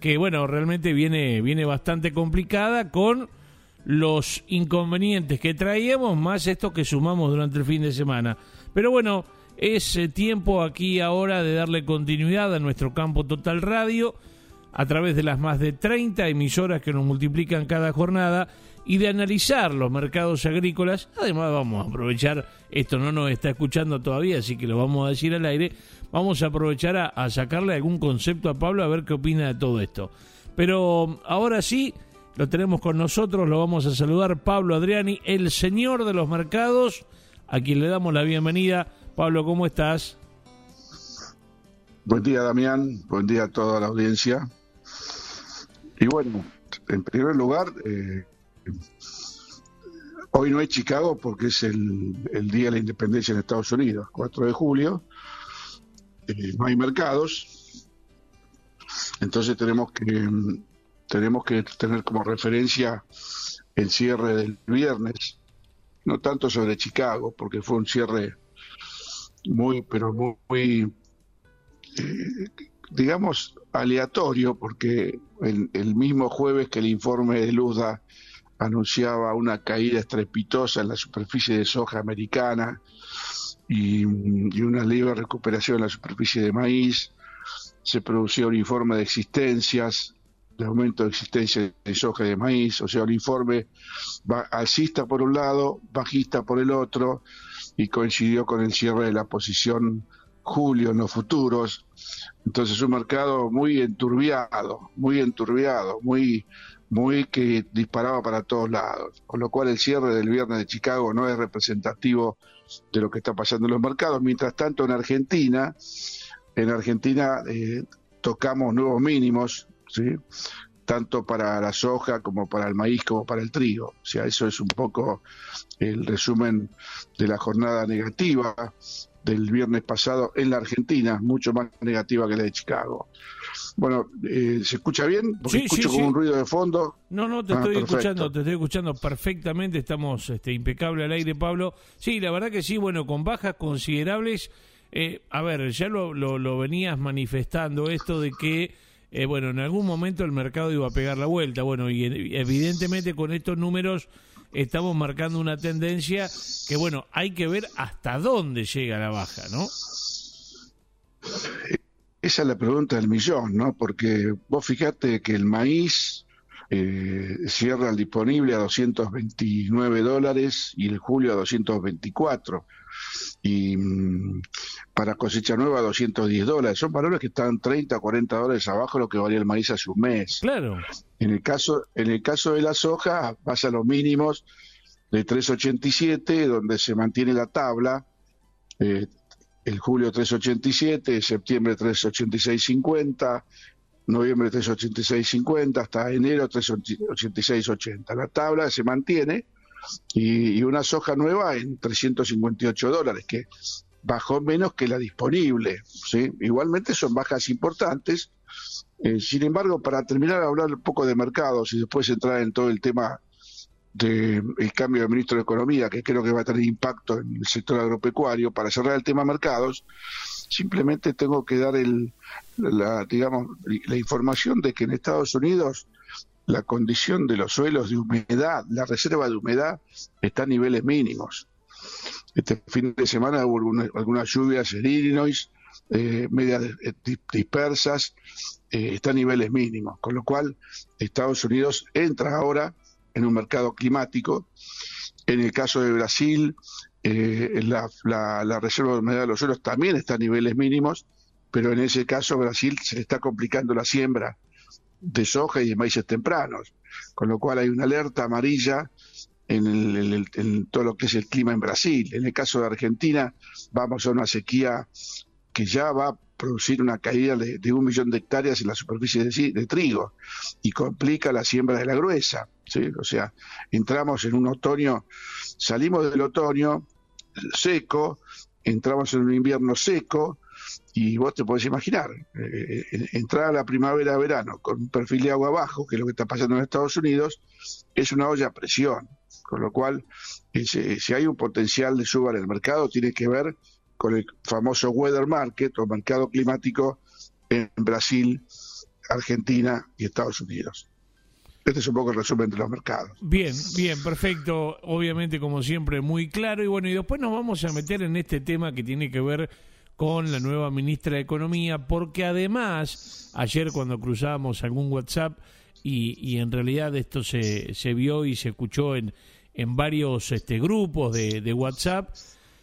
que bueno, realmente viene, viene bastante complicada con los inconvenientes que traíamos, más esto que sumamos durante el fin de semana. Pero bueno, es eh, tiempo aquí ahora de darle continuidad a nuestro campo Total Radio a través de las más de 30 emisoras que nos multiplican cada jornada y de analizar los mercados agrícolas. Además vamos a aprovechar, esto no nos está escuchando todavía, así que lo vamos a decir al aire, vamos a aprovechar a, sacarle algún concepto a Pablo a ver qué opina de todo esto. Pero ahora sí, lo tenemos con nosotros, lo vamos a saludar Pablo Adriani, el señor de los mercados, a quien le damos la bienvenida. Pablo, ¿cómo estás? Buen día, Damián. Buen día a toda la audiencia. Y bueno, en primer lugar, eh, hoy no es Chicago porque es el, Día de la Independencia en Estados Unidos, 4 de julio. Eh, no hay mercados. Entonces tenemos que, tenemos que tener como referencia el cierre del viernes, no tanto sobre Chicago, porque fue un cierre muy, pero muy, eh, digamos, aleatorio, porque el, mismo jueves que el informe de Luzda anunciaba una caída estrepitosa en la superficie de soja americana y, una leve recuperación en la superficie de maíz, se producía un informe de existencias, de aumento de existencia de soja y de maíz, o sea, un informe alcista por un lado, bajista por el otro, y coincidió con el cierre de la posición julio en los futuros. Entonces un mercado muy enturbiado, muy enturbiado, muy, muy que disparaba para todos lados. Con lo cual el cierre del viernes de Chicago no es representativo de lo que está pasando en los mercados. Mientras tanto en Argentina, en Argentina eh, tocamos nuevos mínimos, ¿sí? tanto para la soja como para el maíz como para el trigo. O sea, eso es un poco el resumen de la jornada negativa del viernes pasado en la Argentina, mucho más negativa que la de Chicago. Bueno, eh, ¿se escucha bien? Porque escucho como un ruido de fondo. No, no, te ah, estoy escuchando, te estoy escuchando perfectamente, estamos este, impecable al aire, Pablo. Sí, la verdad que sí, bueno, con bajas considerables. Eh, a ver, ya lo, lo, venías manifestando esto de que, eh, bueno, en algún momento el mercado iba a pegar la vuelta. Bueno, y evidentemente con estos números estamos marcando una tendencia que, bueno, hay que ver hasta dónde llega la baja, ¿no? Esa es la pregunta del millón, ¿no? Porque vos fijate que el maíz eh, cierra el disponible a 229 dólares y el julio a 224 y mm, para cosecha nueva 210 dólares. Son valores que están 30 o 40 dólares abajo de lo que valía el maíz hace un mes. Claro. En el caso, en el caso de la soja pasa a los mínimos de 387, donde se mantiene la tabla. Eh, el julio 387, septiembre 386.50, noviembre 386.50, hasta enero 386.80. La tabla se mantiene y, una soja nueva en 358 dólares, que bajó menos que la disponible. ¿sí? Igualmente son bajas importantes. Eh, sin embargo, para terminar, hablar un poco de mercados y después entrar en todo el tema del cambio de ministro de Economía, que creo que va a tener impacto en el sector agropecuario, para cerrar el tema mercados, simplemente tengo que dar el, la, digamos, la información de que en Estados Unidos la condición de los suelos de humedad, la reserva de humedad está a niveles mínimos. Este fin de semana hubo algunas, lluvias en Illinois, eh, medias eh, dispersas, eh, está a niveles mínimos, con lo cual Estados Unidos entra ahora en un mercado climático. En el caso de Brasil, la, la, reserva de humedad de los suelos también está a niveles mínimos, pero en ese caso Brasil se está complicando la siembra de soja y de maíces tempranos, con lo cual hay una alerta amarilla en, todo lo que es el clima en Brasil. En el caso de Argentina, vamos a una sequía que ya va a producir una caída de, un millón de hectáreas en la superficie de, trigo y complica la siembra de la gruesa. O sea, entramos en un otoño, salimos del otoño seco, entramos en un invierno seco, y vos te podés imaginar, eh, entrar a la primavera-verano con un perfil de agua bajo, que es lo que está pasando en Estados Unidos, es una olla a presión. Con lo cual, si hay un potencial de suba en el mercado, tiene que ver con el famoso weather market o mercado climático en Brasil Argentina y Estados Unidos. Este es un poco el resumen de los mercados. Bien, bien, perfecto. Obviamente, como siempre, muy claro. Y bueno, y después nos vamos a meter en este tema que tiene que ver con la nueva ministra de Economía, porque además, ayer cuando cruzábamos algún WhatsApp, y, y en realidad esto se, se vio y se escuchó en, en varios este, grupos de, de WhatsApp,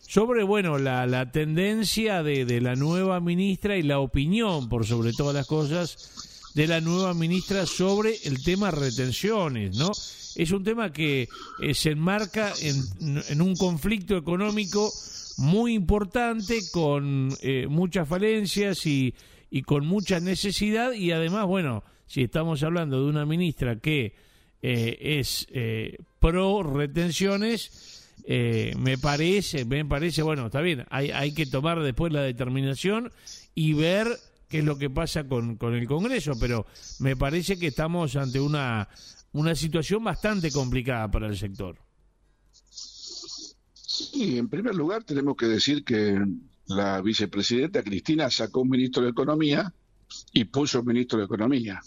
sobre bueno la, la tendencia de, de, la nueva ministra y la opinión por sobre todas las cosas de la nueva ministra sobre el tema retenciones, ¿no? Es un tema que eh, se enmarca en, en, un conflicto económico muy importante con eh, muchas falencias y, y con mucha necesidad y además, bueno, si estamos hablando de una ministra que eh, es eh, pro retenciones, eh, me parece, me parece, bueno, está bien, hay, hay que tomar después la determinación y ver qué es lo que pasa con, con el Congreso, pero me parece que estamos ante una, una situación bastante complicada para el sector. Sí, en primer lugar tenemos que decir que la vicepresidenta Cristina sacó un ministro de Economía y puso un ministro de Economía.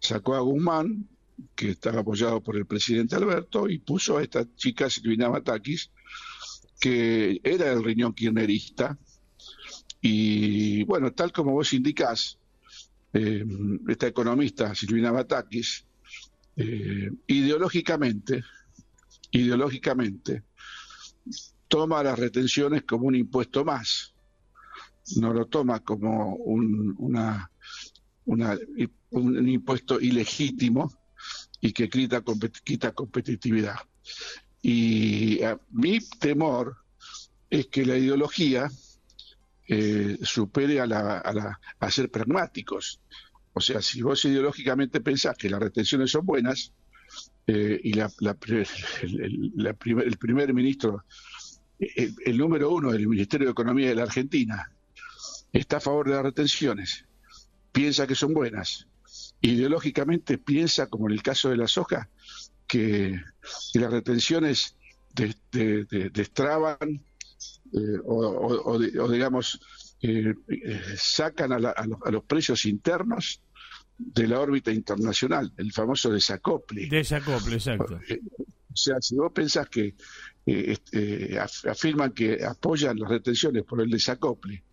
Sacó a Guzmán, que estaba apoyado por el presidente Alberto, y puso a esta chica Silvina Batakis, que era el riñón kirchnerista. Y bueno, tal como vos indicás, eh, esta economista Silvina Batakis, eh, ideológicamente, ideológicamente, toma las retenciones como un impuesto más, no lo toma como un, impuesto ilegítimo y que quita, quita competitividad. Y mi temor es que la ideología eh, supere a, la, a, la, a ser pragmáticos. O sea, si vos ideológicamente pensás que las retenciones son buenas eh, y el primer ministro, el, número uno del Ministerio de Economía de la Argentina, está a favor de las retenciones, piensa que son buenas, ideológicamente piensa, como en el caso de la soja, que, las retenciones de, de, de, destraban eh, o, digamos, eh, eh, sacan a, la, a, los, a, los, precios internos de la órbita internacional, el famoso desacople. Desacople, exacto. O sea, si vos pensás que este, afirman que apoyan las retenciones por el desacople,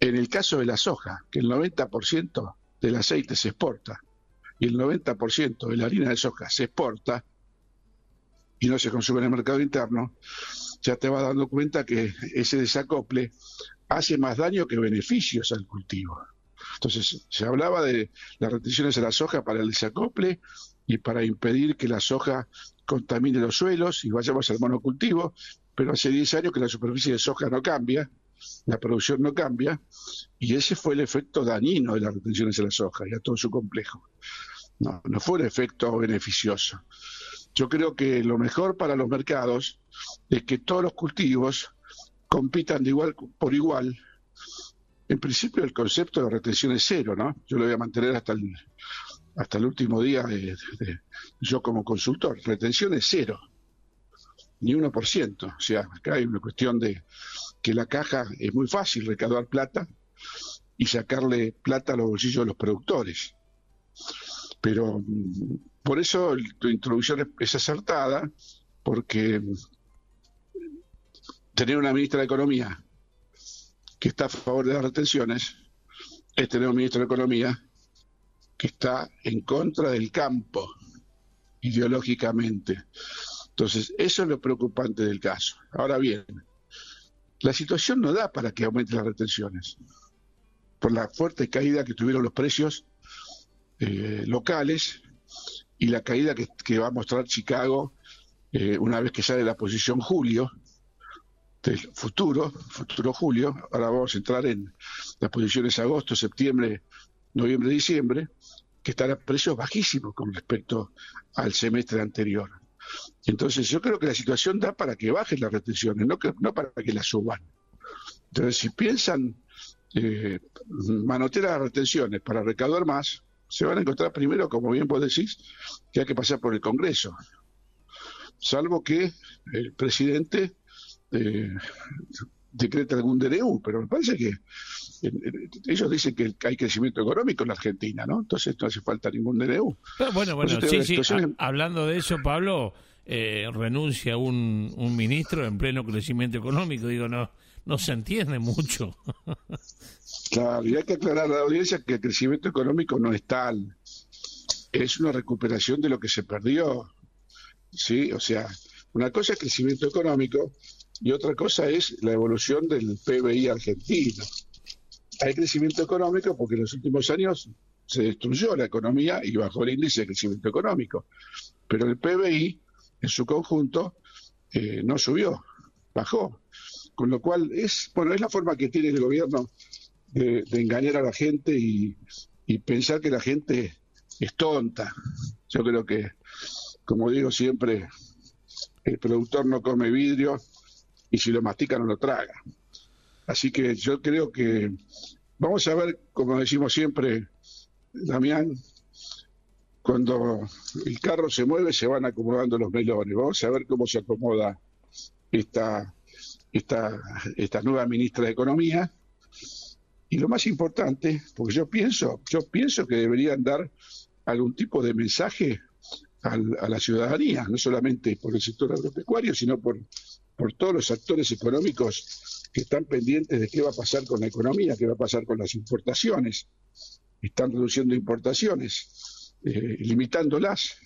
en el caso de la soja, que el 90% del aceite se exporta y el 90% de la harina de soja se exporta y no se consume en el mercado interno, ya te vas dando cuenta que ese desacople hace más daño que beneficios al cultivo. Entonces, se hablaba de las retenciones de la soja para el desacople y para impedir que la soja contamine los suelos y vayamos al monocultivo, pero hace 10 años que la superficie de soja no cambia la producción no cambia, y ese fue el efecto dañino de las retenciones de la soja y a todo su complejo. No, no fue un efecto beneficioso. Yo creo que lo mejor para los mercados es que todos los cultivos compitan de igual por igual. En principio el concepto de retención es cero, ¿no? Yo lo voy a mantener hasta el, hasta el último día de, yo como consultor. Retención es cero, ni 1%. O sea, acá hay una cuestión de, que la caja es muy fácil recaudar plata y sacarle plata a los bolsillos de los productores. Pero mm, por eso tu introducción es acertada, porque tener una ministra de Economía que está a favor de las retenciones es tener un ministro de Economía que está en contra del campo ideológicamente. Entonces, eso es lo preocupante del caso. Ahora bien, la situación no da para que aumenten las retenciones, por la fuerte caída que tuvieron los precios eh, locales y la caída que, va a mostrar Chicago eh, una vez que sale la posición julio del futuro, futuro julio, ahora vamos a entrar en las posiciones agosto, septiembre, noviembre, diciembre, que están a precios bajísimos con respecto al semestre anterior. Entonces yo creo que la situación da para que bajen las retenciones, no para que las suban. Entonces si piensan eh, manotear las retenciones para recaudar más, se van a encontrar primero, como bien vos decís, que hay que pasar por el Congreso. Salvo que el presidente eh, decrete algún DNU, pero me parece que ellos dicen que hay crecimiento económico en la Argentina, ¿no? Entonces no hace falta ningún DNU. bueno, bueno, sí, sí. hablando de eso, Pablo, eh, renuncia un, un ministro en pleno crecimiento económico. Digo, no, no se entiende mucho. claro, y hay que aclarar a la audiencia que el crecimiento económico no es tal. Es una recuperación de lo que se perdió. Sí, o sea, una cosa es crecimiento económico y otra cosa es la evolución del PBI argentino. Hay crecimiento económico porque en los últimos años se destruyó la economía y bajó el índice de crecimiento económico. Pero el PBI en su conjunto eh, no subió, bajó. Con lo cual es, bueno, es la forma que tiene el gobierno de, engañar a la gente y, y pensar que la gente es tonta. Yo creo que, como digo siempre, el productor no come vidrio y si lo mastica no lo traga. Así que yo creo que vamos a ver, como decimos siempre, Damián, cuando el carro se mueve se van acomodando los melones. Vamos a ver cómo se acomoda esta, esta, esta nueva ministra de Economía. Y lo más importante, porque yo pienso, yo pienso que deberían dar algún tipo de mensaje a la ciudadanía, no solamente por el sector agropecuario, sino por, por todos los actores económicos que están pendientes de qué va a pasar con la economía, qué va a pasar con las importaciones. Están reduciendo importaciones, eh, limitándolas.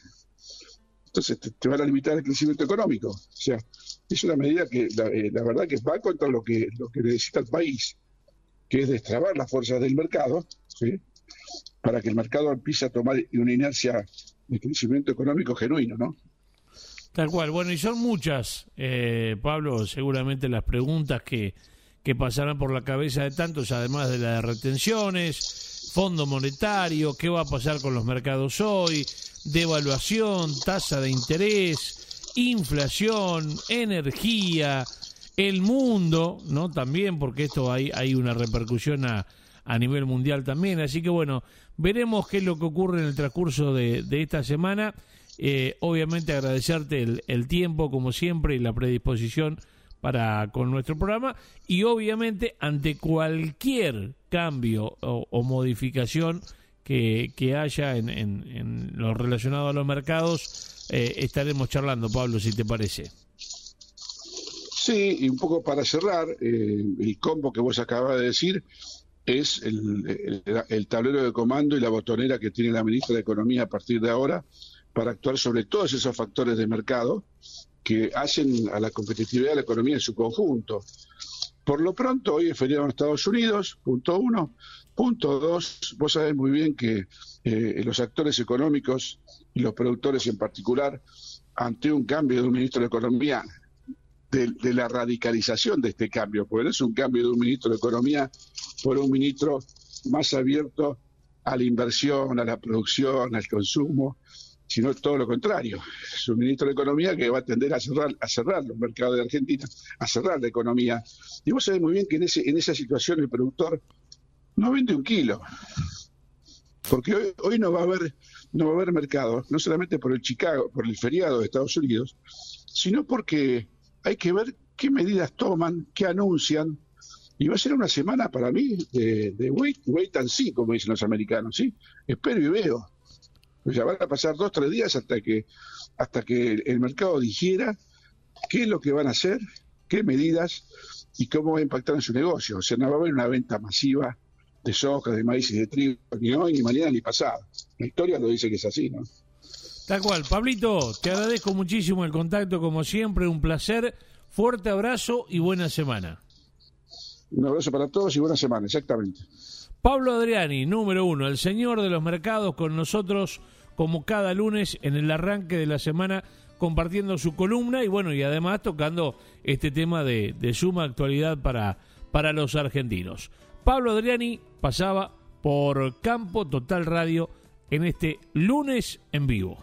Entonces te, van a limitar el crecimiento económico. O sea, es una medida que la, eh, verdad que va contra lo que, lo que necesita el país, que es destrabar las fuerzas del mercado, para que el mercado empiece a tomar una inercia de crecimiento económico genuino, ¿no? Tal cual. Bueno, y son muchas, eh, Pablo, seguramente las preguntas que, que pasarán por la cabeza de tantos, además de las de retenciones, fondo monetario, qué va a pasar con los mercados hoy, devaluación, tasa de interés, inflación, energía, el mundo, ¿no? También, porque esto hay, hay una repercusión a, a nivel mundial también. Así que bueno, veremos qué es lo que ocurre en el transcurso de, esta semana. Eh, obviamente agradecerte el, tiempo, como siempre, y la predisposición para con nuestro programa. Y obviamente, ante cualquier cambio o, modificación que, que haya en, en, lo relacionado a los mercados, eh, estaremos charlando, Pablo, si te parece. Sí, y un poco para cerrar, eh, el combo que vos acabas de decir, es el, tablero de comando y la botonera que tiene la ministra de Economía a partir de ahora para actuar sobre todos esos factores de mercado que hacen a la competitividad de la economía en su conjunto. Por lo pronto, hoy es feriado en Estados Unidos, punto uno. Punto dos, vos sabés muy bien que eh, los actores económicos y los productores en particular, ante un cambio de un ministro de Economía, de, de la radicalización de este cambio, porque no es un cambio de un ministro de Economía por un ministro más abierto a la inversión, a la producción, al consumo, sino todo lo contrario. Es un ministro de Economía que va a tender a cerrar, a cerrar los mercados de Argentina, a cerrar la economía. Y vos sabés muy bien que en, ese, en esa situación el productor no vende un kilo. Porque hoy, no va a haber no va a haber mercado, no solamente por el Chicago, por el feriado de Estados Unidos, sino porque hay que ver qué medidas toman, qué anuncian, y va a ser una semana para mí de, de wait, wait and see, como dicen los americanos, ¿sí? Espero y veo. Pues ya van a pasar dos, tres días hasta que, hasta que el mercado dijera qué es lo que van a hacer, qué medidas y cómo va a impactar en su negocio. O sea, no va a haber una venta masiva de soja, de maíz y de trigo, ni hoy, ni mañana, ni pasado. La historia lo dice que es así, ¿no? Tal cual. Pablito, te agradezco muchísimo el contacto, como siempre, un placer. Fuerte abrazo y buena semana. Un abrazo para todos y buena semana, exactamente. Pablo Adriani, número uno, el señor de los mercados con nosotros como cada lunes en el arranque de la semana compartiendo su columna y bueno, y además tocando este tema de, suma actualidad para, para los argentinos. Pablo Adriani pasaba por Campo Total Radio en este lunes en vivo.